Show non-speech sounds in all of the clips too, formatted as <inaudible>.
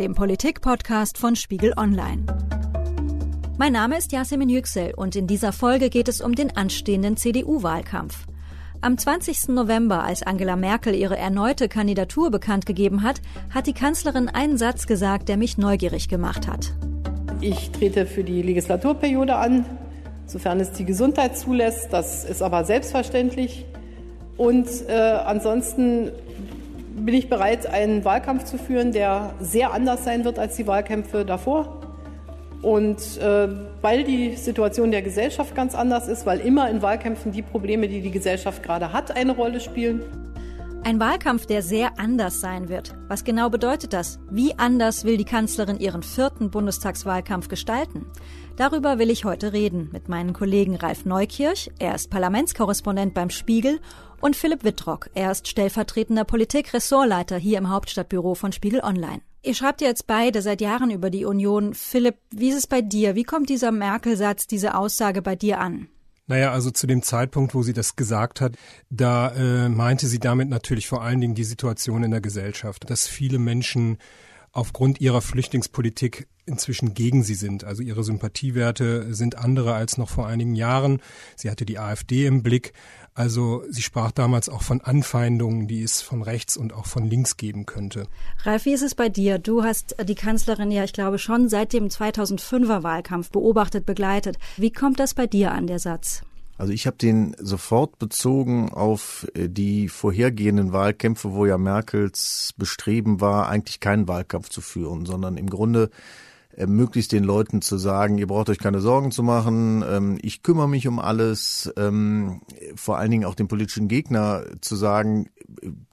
dem Politik-Podcast von Spiegel Online. Mein Name ist Yasemin Yüksel und in dieser Folge geht es um den anstehenden CDU-Wahlkampf. Am 20. November, als Angela Merkel ihre erneute Kandidatur bekannt gegeben hat, hat die Kanzlerin einen Satz gesagt, der mich neugierig gemacht hat. Ich trete für die Legislaturperiode an, sofern es die Gesundheit zulässt. Das ist aber selbstverständlich. Und äh, ansonsten bin ich bereit, einen Wahlkampf zu führen, der sehr anders sein wird als die Wahlkämpfe davor. Und äh, weil die Situation der Gesellschaft ganz anders ist, weil immer in Wahlkämpfen die Probleme, die die Gesellschaft gerade hat, eine Rolle spielen. Ein Wahlkampf, der sehr anders sein wird. Was genau bedeutet das? Wie anders will die Kanzlerin ihren vierten Bundestagswahlkampf gestalten? Darüber will ich heute reden mit meinen Kollegen Ralf Neukirch, er ist Parlamentskorrespondent beim Spiegel, und Philipp Wittrock, er ist stellvertretender Politik-Ressortleiter hier im Hauptstadtbüro von Spiegel Online. Ihr schreibt jetzt beide seit Jahren über die Union. Philipp, wie ist es bei dir? Wie kommt dieser Merkel-Satz, diese Aussage bei dir an? Naja, also zu dem Zeitpunkt, wo sie das gesagt hat, da äh, meinte sie damit natürlich vor allen Dingen die Situation in der Gesellschaft, dass viele Menschen aufgrund ihrer Flüchtlingspolitik inzwischen gegen sie sind. Also ihre Sympathiewerte sind andere als noch vor einigen Jahren. Sie hatte die AfD im Blick. Also sie sprach damals auch von Anfeindungen, die es von rechts und auch von links geben könnte. Ralf, wie ist es bei dir? Du hast die Kanzlerin ja, ich glaube, schon seit dem 2005er Wahlkampf beobachtet, begleitet. Wie kommt das bei dir an, der Satz? Also ich habe den sofort bezogen auf äh, die vorhergehenden Wahlkämpfe, wo ja Merkels Bestreben war, eigentlich keinen Wahlkampf zu führen, sondern im Grunde äh, möglichst den Leuten zu sagen, ihr braucht euch keine Sorgen zu machen, ähm, ich kümmere mich um alles, ähm, vor allen Dingen auch dem politischen Gegner zu sagen,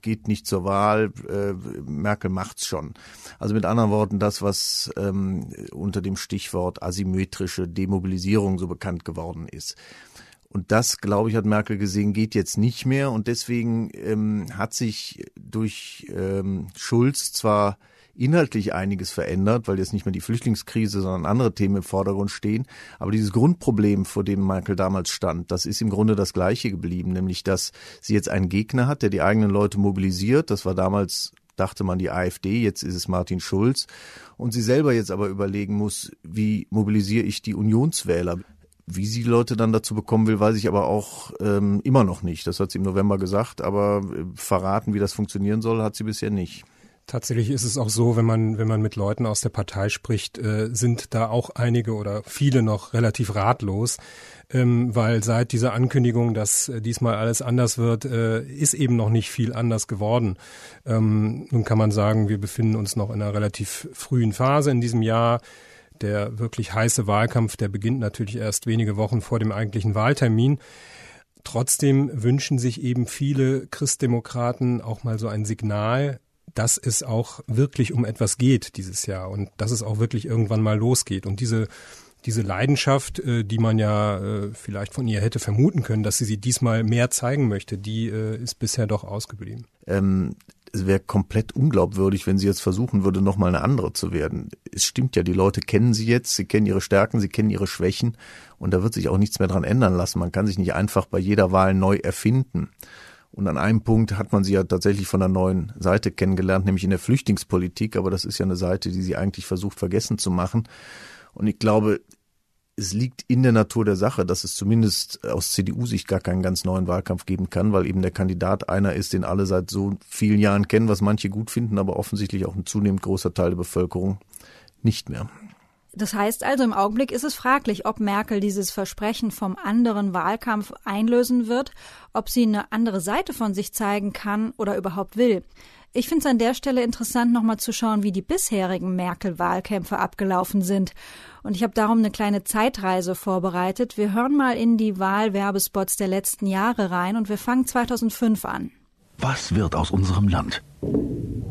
geht nicht zur Wahl, äh, Merkel macht's schon. Also mit anderen Worten, das, was ähm, unter dem Stichwort asymmetrische Demobilisierung so bekannt geworden ist. Und das, glaube ich, hat Merkel gesehen, geht jetzt nicht mehr. Und deswegen ähm, hat sich durch ähm, Schulz zwar inhaltlich einiges verändert, weil jetzt nicht mehr die Flüchtlingskrise, sondern andere Themen im Vordergrund stehen. Aber dieses Grundproblem, vor dem Merkel damals stand, das ist im Grunde das gleiche geblieben, nämlich dass sie jetzt einen Gegner hat, der die eigenen Leute mobilisiert. Das war damals dachte man die AfD, jetzt ist es Martin Schulz. Und sie selber jetzt aber überlegen muss, wie mobilisiere ich die Unionswähler? Wie sie die Leute dann dazu bekommen will, weiß ich aber auch ähm, immer noch nicht. Das hat sie im November gesagt, aber äh, verraten, wie das funktionieren soll, hat sie bisher nicht. Tatsächlich ist es auch so, wenn man, wenn man mit Leuten aus der Partei spricht, äh, sind da auch einige oder viele noch relativ ratlos, ähm, weil seit dieser Ankündigung, dass äh, diesmal alles anders wird, äh, ist eben noch nicht viel anders geworden. Ähm, nun kann man sagen, wir befinden uns noch in einer relativ frühen Phase in diesem Jahr. Der wirklich heiße Wahlkampf, der beginnt natürlich erst wenige Wochen vor dem eigentlichen Wahltermin. Trotzdem wünschen sich eben viele Christdemokraten auch mal so ein Signal, dass es auch wirklich um etwas geht dieses Jahr und dass es auch wirklich irgendwann mal losgeht. Und diese diese Leidenschaft, äh, die man ja äh, vielleicht von ihr hätte vermuten können, dass sie sie diesmal mehr zeigen möchte, die äh, ist bisher doch ausgeblieben. Ähm, es wäre komplett unglaubwürdig, wenn sie jetzt versuchen würde, nochmal eine andere zu werden. Es stimmt ja, die Leute kennen sie jetzt, sie kennen ihre Stärken, sie kennen ihre Schwächen und da wird sich auch nichts mehr dran ändern lassen. Man kann sich nicht einfach bei jeder Wahl neu erfinden. Und an einem Punkt hat man sie ja tatsächlich von der neuen Seite kennengelernt, nämlich in der Flüchtlingspolitik. Aber das ist ja eine Seite, die sie eigentlich versucht vergessen zu machen. Und ich glaube, es liegt in der Natur der Sache, dass es zumindest aus CDU-Sicht gar keinen ganz neuen Wahlkampf geben kann, weil eben der Kandidat einer ist, den alle seit so vielen Jahren kennen, was manche gut finden, aber offensichtlich auch ein zunehmend großer Teil der Bevölkerung nicht mehr. Das heißt also, im Augenblick ist es fraglich, ob Merkel dieses Versprechen vom anderen Wahlkampf einlösen wird, ob sie eine andere Seite von sich zeigen kann oder überhaupt will. Ich finde es an der Stelle interessant, nochmal zu schauen, wie die bisherigen Merkel-Wahlkämpfe abgelaufen sind. Und ich habe darum eine kleine Zeitreise vorbereitet. Wir hören mal in die Wahlwerbespots der letzten Jahre rein und wir fangen 2005 an. Was wird aus unserem Land?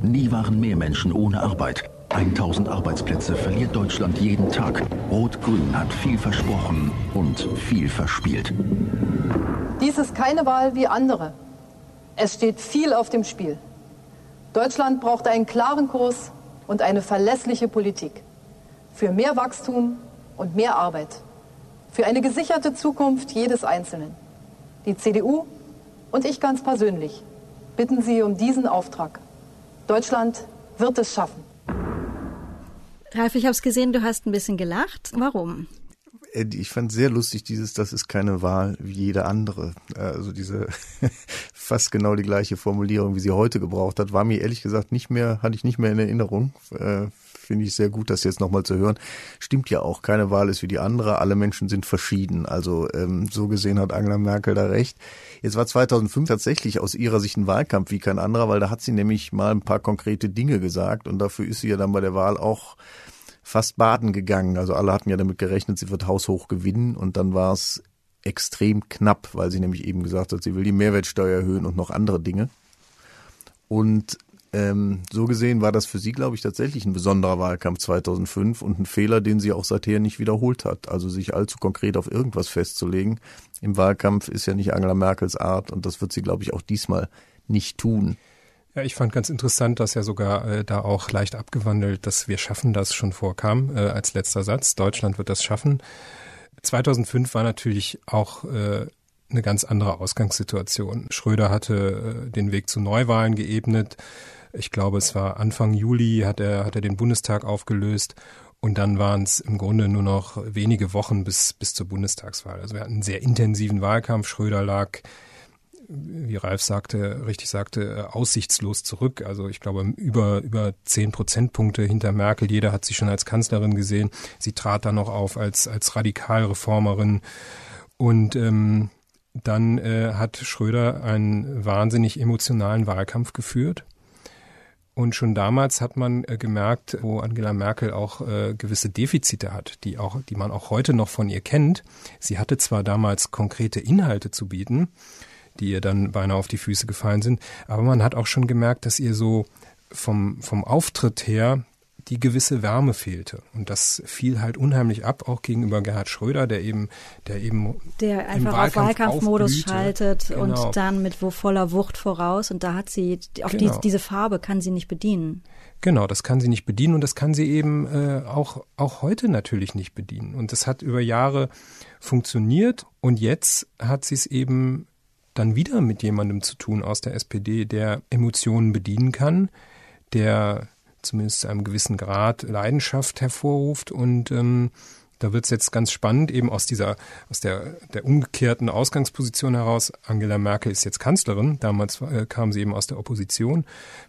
Nie waren mehr Menschen ohne Arbeit. 1000 Arbeitsplätze verliert Deutschland jeden Tag. Rot-Grün hat viel versprochen und viel verspielt. Dies ist keine Wahl wie andere. Es steht viel auf dem Spiel. Deutschland braucht einen klaren Kurs und eine verlässliche Politik. Für mehr Wachstum und mehr Arbeit. Für eine gesicherte Zukunft jedes Einzelnen. Die CDU und ich ganz persönlich bitten Sie um diesen Auftrag. Deutschland wird es schaffen. Ralf, ich habe es gesehen, du hast ein bisschen gelacht. Warum? Äh, ich fand sehr lustig dieses, das ist keine Wahl wie jede andere. Äh, also diese <laughs> fast genau die gleiche Formulierung, wie sie heute gebraucht hat, war mir ehrlich gesagt nicht mehr, hatte ich nicht mehr in Erinnerung. Finde ich sehr gut, das jetzt nochmal zu hören. Stimmt ja auch, keine Wahl ist wie die andere, alle Menschen sind verschieden. Also ähm, so gesehen hat Angela Merkel da recht. Jetzt war 2005 tatsächlich aus ihrer Sicht ein Wahlkampf wie kein anderer, weil da hat sie nämlich mal ein paar konkrete Dinge gesagt und dafür ist sie ja dann bei der Wahl auch fast baden gegangen. Also alle hatten ja damit gerechnet, sie wird haushoch gewinnen und dann war es extrem knapp, weil sie nämlich eben gesagt hat, sie will die Mehrwertsteuer erhöhen und noch andere Dinge. Und ähm, so gesehen war das für sie, glaube ich, tatsächlich ein besonderer Wahlkampf 2005 und ein Fehler, den sie auch seither nicht wiederholt hat. Also sich allzu konkret auf irgendwas festzulegen im Wahlkampf ist ja nicht Angela Merkels Art und das wird sie, glaube ich, auch diesmal nicht tun. Ja, ich fand ganz interessant, dass ja sogar äh, da auch leicht abgewandelt, dass wir schaffen das schon vorkam äh, als letzter Satz. Deutschland wird das schaffen. 2005 war natürlich auch äh, eine ganz andere Ausgangssituation. Schröder hatte äh, den Weg zu Neuwahlen geebnet. Ich glaube, es war Anfang Juli hat er, hat er den Bundestag aufgelöst und dann waren es im Grunde nur noch wenige Wochen bis, bis zur Bundestagswahl. Also wir hatten einen sehr intensiven Wahlkampf. Schröder lag wie Ralf sagte, richtig sagte, aussichtslos zurück. Also ich glaube über über zehn Prozentpunkte hinter Merkel. Jeder hat sie schon als Kanzlerin gesehen. Sie trat dann noch auf als als Radikalreformerin und ähm, dann äh, hat Schröder einen wahnsinnig emotionalen Wahlkampf geführt. Und schon damals hat man äh, gemerkt, wo Angela Merkel auch äh, gewisse Defizite hat, die auch, die man auch heute noch von ihr kennt. Sie hatte zwar damals konkrete Inhalte zu bieten, die ihr dann beinahe auf die Füße gefallen sind. Aber man hat auch schon gemerkt, dass ihr so vom, vom Auftritt her die gewisse Wärme fehlte. Und das fiel halt unheimlich ab, auch gegenüber Gerhard Schröder, der eben, der eben. Der einfach Wahlkampf auf Wahlkampfmodus schaltet genau. und dann mit wo voller Wucht voraus. Und da hat sie, auf genau. die, diese Farbe kann sie nicht bedienen. Genau, das kann sie nicht bedienen und das kann sie eben äh, auch, auch heute natürlich nicht bedienen. Und das hat über Jahre funktioniert und jetzt hat sie es eben dann wieder mit jemandem zu tun aus der SPD, der Emotionen bedienen kann, der zumindest zu einem gewissen Grad Leidenschaft hervorruft. Und ähm, da wird es jetzt ganz spannend, eben aus dieser, aus der, der umgekehrten Ausgangsposition heraus. Angela Merkel ist jetzt Kanzlerin, damals äh, kam sie eben aus der Opposition.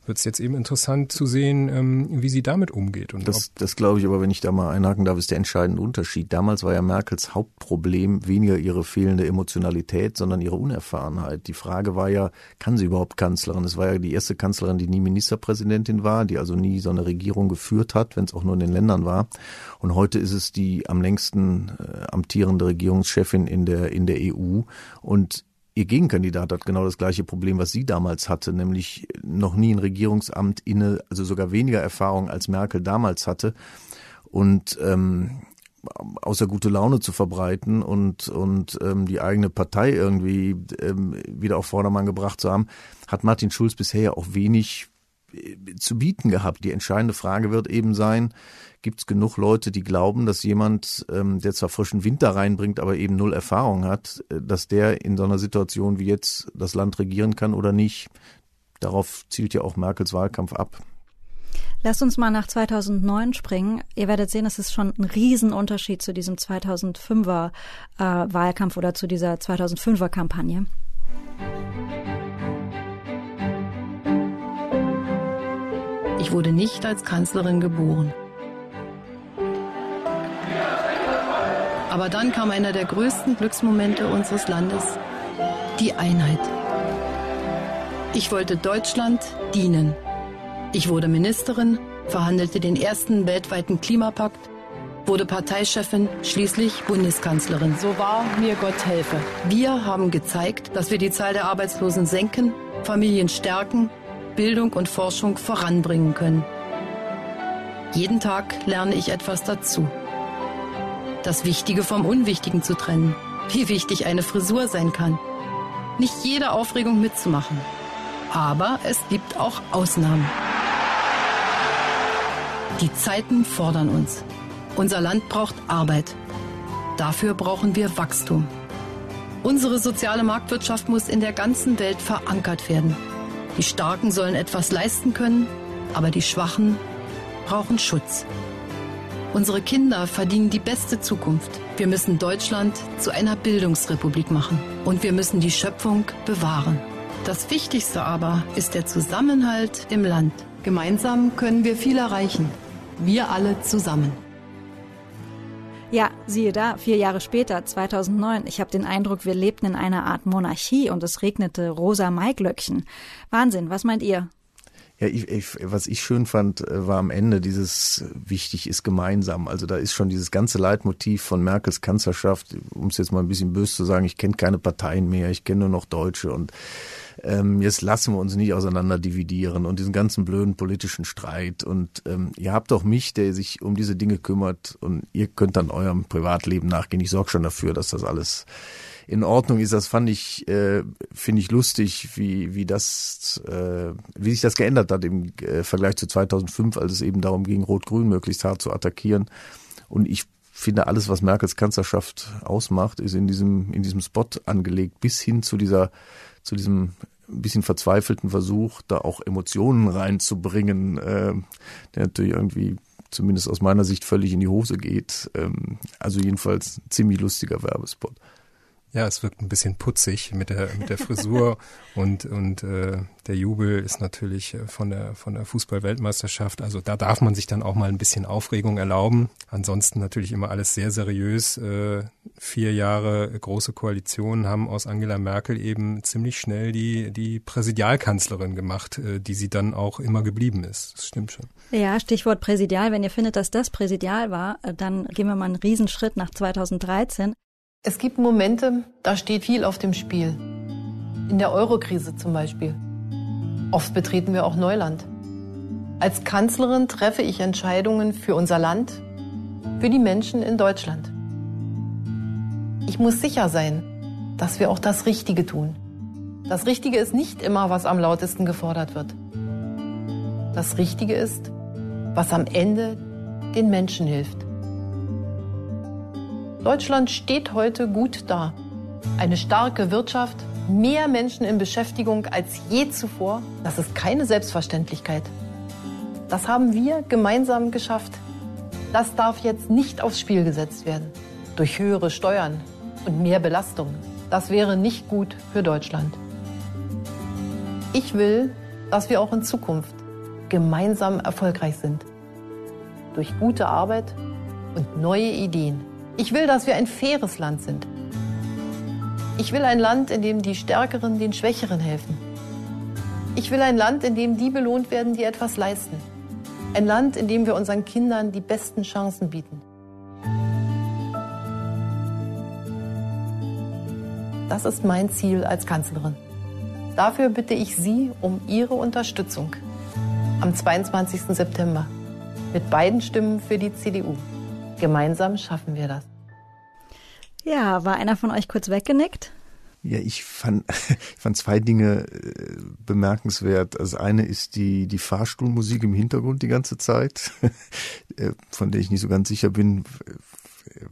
Wird es jetzt eben interessant zu sehen, ähm, wie sie damit umgeht. Und das, das glaube ich aber, wenn ich da mal einhaken darf, ist der entscheidende Unterschied. Damals war ja Merkels Hauptproblem weniger ihre fehlende Emotionalität, sondern ihre Unerfahrenheit. Die Frage war ja, kann sie überhaupt Kanzlerin? Es war ja die erste Kanzlerin, die nie Ministerpräsidentin war, die also nie so eine Regierung geführt hat, wenn es auch nur in den Ländern war. Und heute ist es die am längsten äh, amtierende Regierungschefin in der, in der EU. Und Ihr Gegenkandidat hat genau das gleiche Problem, was sie damals hatte, nämlich noch nie ein Regierungsamt inne, also sogar weniger Erfahrung als Merkel damals hatte. Und ähm, außer gute Laune zu verbreiten und, und ähm, die eigene Partei irgendwie ähm, wieder auf Vordermann gebracht zu haben, hat Martin Schulz bisher ja auch wenig zu bieten gehabt. Die entscheidende Frage wird eben sein, gibt es genug Leute, die glauben, dass jemand, ähm, der zwar frischen Winter reinbringt, aber eben null Erfahrung hat, äh, dass der in so einer Situation wie jetzt das Land regieren kann oder nicht. Darauf zielt ja auch Merkels Wahlkampf ab. Lasst uns mal nach 2009 springen. Ihr werdet sehen, es ist schon ein Riesenunterschied zu diesem 2005er äh, Wahlkampf oder zu dieser 2005er Kampagne. Ich wurde nicht als Kanzlerin geboren. Aber dann kam einer der größten Glücksmomente unseres Landes, die Einheit. Ich wollte Deutschland dienen. Ich wurde Ministerin, verhandelte den ersten weltweiten Klimapakt, wurde Parteichefin, schließlich Bundeskanzlerin. So war mir Gott helfe. Wir haben gezeigt, dass wir die Zahl der Arbeitslosen senken, Familien stärken, Bildung und Forschung voranbringen können. Jeden Tag lerne ich etwas dazu. Das Wichtige vom Unwichtigen zu trennen. Wie wichtig eine Frisur sein kann. Nicht jede Aufregung mitzumachen. Aber es gibt auch Ausnahmen. Die Zeiten fordern uns. Unser Land braucht Arbeit. Dafür brauchen wir Wachstum. Unsere soziale Marktwirtschaft muss in der ganzen Welt verankert werden. Die Starken sollen etwas leisten können, aber die Schwachen brauchen Schutz. Unsere Kinder verdienen die beste Zukunft. Wir müssen Deutschland zu einer Bildungsrepublik machen und wir müssen die Schöpfung bewahren. Das Wichtigste aber ist der Zusammenhalt im Land. Gemeinsam können wir viel erreichen. Wir alle zusammen. Ja, siehe da, vier Jahre später, 2009. Ich habe den Eindruck, wir lebten in einer Art Monarchie und es regnete rosa Maiglöckchen. Wahnsinn, was meint ihr? Ja, ich, ich, was ich schön fand, äh, war am Ende dieses wichtig ist gemeinsam. Also da ist schon dieses ganze Leitmotiv von Merkels Kanzlerschaft, um es jetzt mal ein bisschen böse zu sagen, ich kenne keine Parteien mehr, ich kenne nur noch Deutsche und ähm, jetzt lassen wir uns nicht auseinander dividieren und diesen ganzen blöden politischen Streit. Und ähm, ihr habt doch mich, der sich um diese Dinge kümmert und ihr könnt dann eurem Privatleben nachgehen. Ich sorge schon dafür, dass das alles in Ordnung ist. Das fand ich, äh, finde ich lustig, wie, wie das, äh, wie sich das geändert hat im äh, Vergleich zu 2005, als es eben darum ging, Rot-Grün möglichst hart zu attackieren. Und ich finde, alles, was Merkels Kanzlerschaft ausmacht, ist in diesem, in diesem Spot angelegt, bis hin zu dieser, zu diesem ein bisschen verzweifelten Versuch, da auch Emotionen reinzubringen, äh, der natürlich irgendwie zumindest aus meiner Sicht völlig in die Hose geht. Ähm, also jedenfalls ziemlich lustiger Werbespot. Ja, es wirkt ein bisschen putzig mit der mit der Frisur <laughs> und und äh, der Jubel ist natürlich äh, von der von der Fußball-Weltmeisterschaft. Also da darf man sich dann auch mal ein bisschen Aufregung erlauben. Ansonsten natürlich immer alles sehr seriös. Äh, vier Jahre große Koalitionen haben aus Angela Merkel eben ziemlich schnell die die Präsidialkanzlerin gemacht, äh, die sie dann auch immer geblieben ist. Das stimmt schon. Ja, Stichwort Präsidial. Wenn ihr findet, dass das Präsidial war, äh, dann gehen wir mal einen Riesenschritt nach 2013. Es gibt Momente, da steht viel auf dem Spiel. In der Eurokrise zum Beispiel. Oft betreten wir auch Neuland. Als Kanzlerin treffe ich Entscheidungen für unser Land, für die Menschen in Deutschland. Ich muss sicher sein, dass wir auch das Richtige tun. Das Richtige ist nicht immer, was am lautesten gefordert wird. Das Richtige ist, was am Ende den Menschen hilft. Deutschland steht heute gut da. Eine starke Wirtschaft, mehr Menschen in Beschäftigung als je zuvor, das ist keine Selbstverständlichkeit. Das haben wir gemeinsam geschafft. Das darf jetzt nicht aufs Spiel gesetzt werden. Durch höhere Steuern und mehr Belastungen. Das wäre nicht gut für Deutschland. Ich will, dass wir auch in Zukunft gemeinsam erfolgreich sind. Durch gute Arbeit und neue Ideen. Ich will, dass wir ein faires Land sind. Ich will ein Land, in dem die Stärkeren den Schwächeren helfen. Ich will ein Land, in dem die belohnt werden, die etwas leisten. Ein Land, in dem wir unseren Kindern die besten Chancen bieten. Das ist mein Ziel als Kanzlerin. Dafür bitte ich Sie um Ihre Unterstützung am 22. September mit beiden Stimmen für die CDU. Gemeinsam schaffen wir das. Ja, war einer von euch kurz weggenickt? Ja, ich fand, <laughs> ich fand zwei Dinge äh, bemerkenswert. Das eine ist die, die Fahrstuhlmusik im Hintergrund die ganze Zeit, <laughs> äh, von der ich nicht so ganz sicher bin,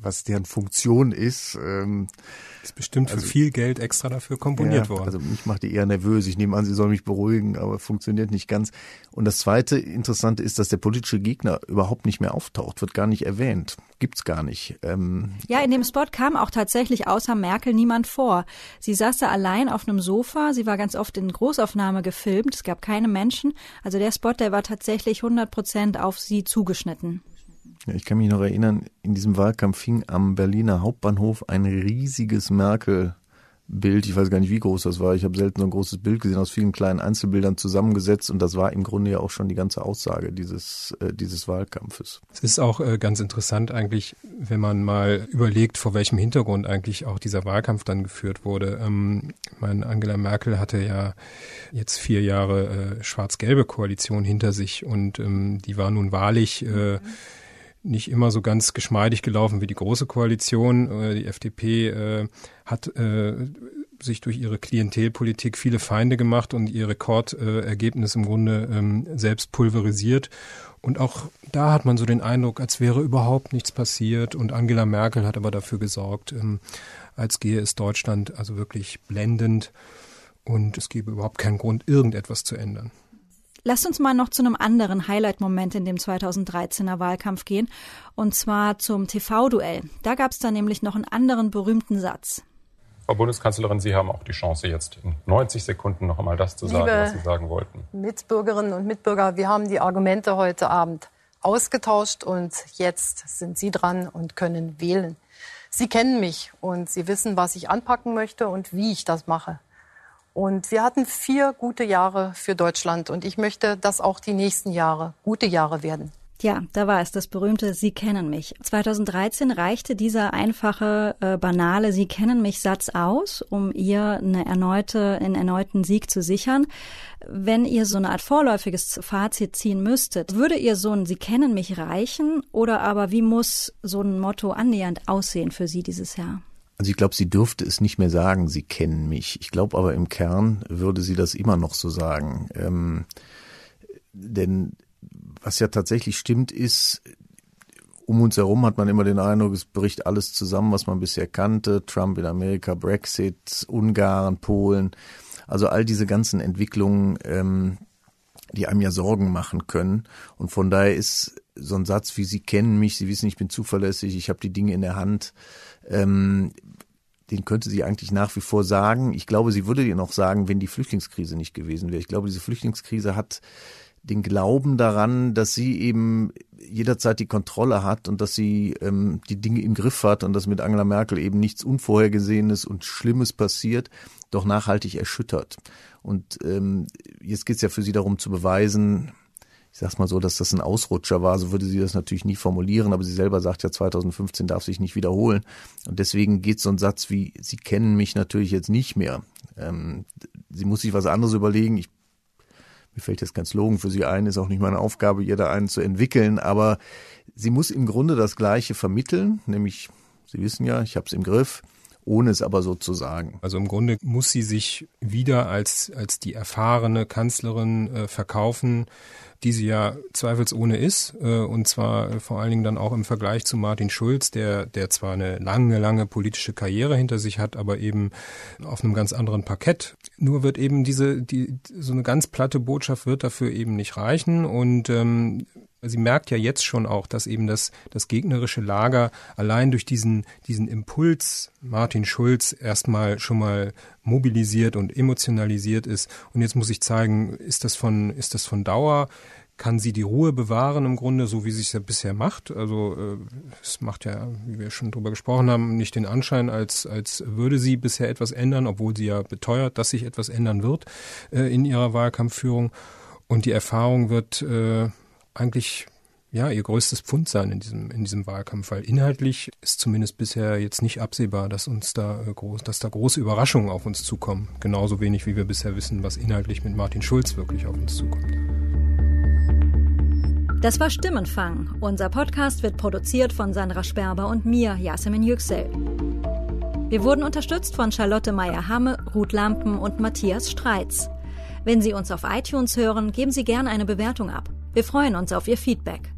was deren Funktion ist. Ähm, ist bestimmt also, für viel Geld extra dafür komponiert ja, worden. Also mich macht die eher nervös. Ich nehme an, sie soll mich beruhigen, aber funktioniert nicht ganz. Und das zweite Interessante ist, dass der politische Gegner überhaupt nicht mehr auftaucht, wird gar nicht erwähnt. Gibt's gar nicht. Ähm ja, in dem Spot kam auch tatsächlich außer Merkel niemand vor. Sie saß da allein auf einem Sofa. Sie war ganz oft in Großaufnahme gefilmt. Es gab keine Menschen. Also der Spot, der war tatsächlich 100 Prozent auf sie zugeschnitten. Ja, ich kann mich noch erinnern, in diesem Wahlkampf fing am Berliner Hauptbahnhof ein riesiges Merkel Bild, ich weiß gar nicht, wie groß das war. Ich habe selten so ein großes Bild gesehen, aus vielen kleinen Einzelbildern zusammengesetzt und das war im Grunde ja auch schon die ganze Aussage dieses, äh, dieses Wahlkampfes. Es ist auch äh, ganz interessant eigentlich, wenn man mal überlegt, vor welchem Hintergrund eigentlich auch dieser Wahlkampf dann geführt wurde. Ähm, meine Angela Merkel hatte ja jetzt vier Jahre äh, schwarz-gelbe Koalition hinter sich und ähm, die war nun wahrlich äh, nicht immer so ganz geschmeidig gelaufen wie die große Koalition. Äh, die FDP äh, hat äh, sich durch ihre Klientelpolitik viele Feinde gemacht und ihr Rekordergebnis im Grunde ähm, selbst pulverisiert. Und auch da hat man so den Eindruck, als wäre überhaupt nichts passiert. Und Angela Merkel hat aber dafür gesorgt, ähm, als gehe es Deutschland also wirklich blendend. Und es gebe überhaupt keinen Grund, irgendetwas zu ändern. Lasst uns mal noch zu einem anderen Highlight-Moment in dem 2013er Wahlkampf gehen, und zwar zum TV-Duell. Da gab es dann nämlich noch einen anderen berühmten Satz. Frau Bundeskanzlerin, Sie haben auch die Chance, jetzt in 90 Sekunden noch einmal das zu sagen, Liebe was Sie sagen wollten. Mitbürgerinnen und Mitbürger, wir haben die Argumente heute Abend ausgetauscht und jetzt sind Sie dran und können wählen. Sie kennen mich und Sie wissen, was ich anpacken möchte und wie ich das mache. Und wir hatten vier gute Jahre für Deutschland. Und ich möchte, dass auch die nächsten Jahre gute Jahre werden. Ja, da war es, das berühmte Sie kennen mich. 2013 reichte dieser einfache, äh, banale Sie kennen mich Satz aus, um ihr eine erneute, einen erneuten Sieg zu sichern. Wenn ihr so eine Art vorläufiges Fazit ziehen müsstet, würde ihr so ein Sie kennen mich reichen oder aber wie muss so ein Motto annähernd aussehen für Sie dieses Jahr? Also ich glaube, sie dürfte es nicht mehr sagen, sie kennen mich. Ich glaube aber im Kern würde sie das immer noch so sagen. Ähm, denn was ja tatsächlich stimmt, ist, um uns herum hat man immer den Eindruck, es bricht alles zusammen, was man bisher kannte. Trump in Amerika, Brexit, Ungarn, Polen. Also all diese ganzen Entwicklungen, ähm, die einem ja Sorgen machen können. Und von daher ist so ein Satz wie Sie kennen mich, Sie wissen, ich bin zuverlässig, ich habe die Dinge in der Hand, ähm, den könnte sie eigentlich nach wie vor sagen. Ich glaube, sie würde den auch sagen, wenn die Flüchtlingskrise nicht gewesen wäre. Ich glaube, diese Flüchtlingskrise hat den Glauben daran, dass sie eben jederzeit die Kontrolle hat und dass sie ähm, die Dinge im Griff hat und dass mit Angela Merkel eben nichts Unvorhergesehenes und Schlimmes passiert, doch nachhaltig erschüttert. Und ähm, jetzt geht es ja für sie darum zu beweisen, ich sag's mal so, dass das ein Ausrutscher war, so würde sie das natürlich nie formulieren, aber sie selber sagt ja, 2015 darf sich nicht wiederholen. Und deswegen geht so ein Satz wie, Sie kennen mich natürlich jetzt nicht mehr. Ähm, sie muss sich was anderes überlegen. Ich, mir fällt jetzt kein Slogan für sie ein, ist auch nicht meine Aufgabe, ihr da einen zu entwickeln, aber sie muss im Grunde das Gleiche vermitteln, nämlich, Sie wissen ja, ich habe es im Griff ohne es aber so zu sagen. Also im Grunde muss sie sich wieder als, als die erfahrene Kanzlerin äh, verkaufen, die sie ja zweifelsohne ist, äh, und zwar äh, vor allen Dingen dann auch im Vergleich zu Martin Schulz, der, der zwar eine lange, lange politische Karriere hinter sich hat, aber eben auf einem ganz anderen Parkett. Nur wird eben diese, die, so eine ganz platte Botschaft wird dafür eben nicht reichen und ähm, sie merkt ja jetzt schon auch, dass eben das, das gegnerische Lager allein durch diesen, diesen Impuls Martin Schulz erstmal schon mal mobilisiert und emotionalisiert ist. Und jetzt muss ich zeigen, ist das von, ist das von Dauer? Kann sie die Ruhe bewahren im Grunde, so wie sie es ja bisher macht? Also äh, es macht ja, wie wir schon drüber gesprochen haben, nicht den Anschein, als, als würde sie bisher etwas ändern, obwohl sie ja beteuert, dass sich etwas ändern wird äh, in ihrer Wahlkampfführung. Und die Erfahrung wird äh, eigentlich ja ihr größtes Pfund sein in diesem in diesem Wahlkampf, weil inhaltlich ist zumindest bisher jetzt nicht absehbar, dass uns da äh, groß, dass da große Überraschungen auf uns zukommen. Genauso wenig wie wir bisher wissen, was inhaltlich mit Martin Schulz wirklich auf uns zukommt. Das war Stimmenfang. Unser Podcast wird produziert von Sandra Sperber und mir, Yasemin Yüksel. Wir wurden unterstützt von Charlotte Meyer-Hamme, Ruth Lampen und Matthias Streitz. Wenn Sie uns auf iTunes hören, geben Sie gerne eine Bewertung ab. Wir freuen uns auf Ihr Feedback.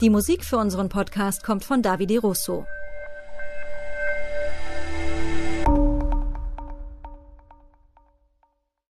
Die Musik für unseren Podcast kommt von Davide Russo.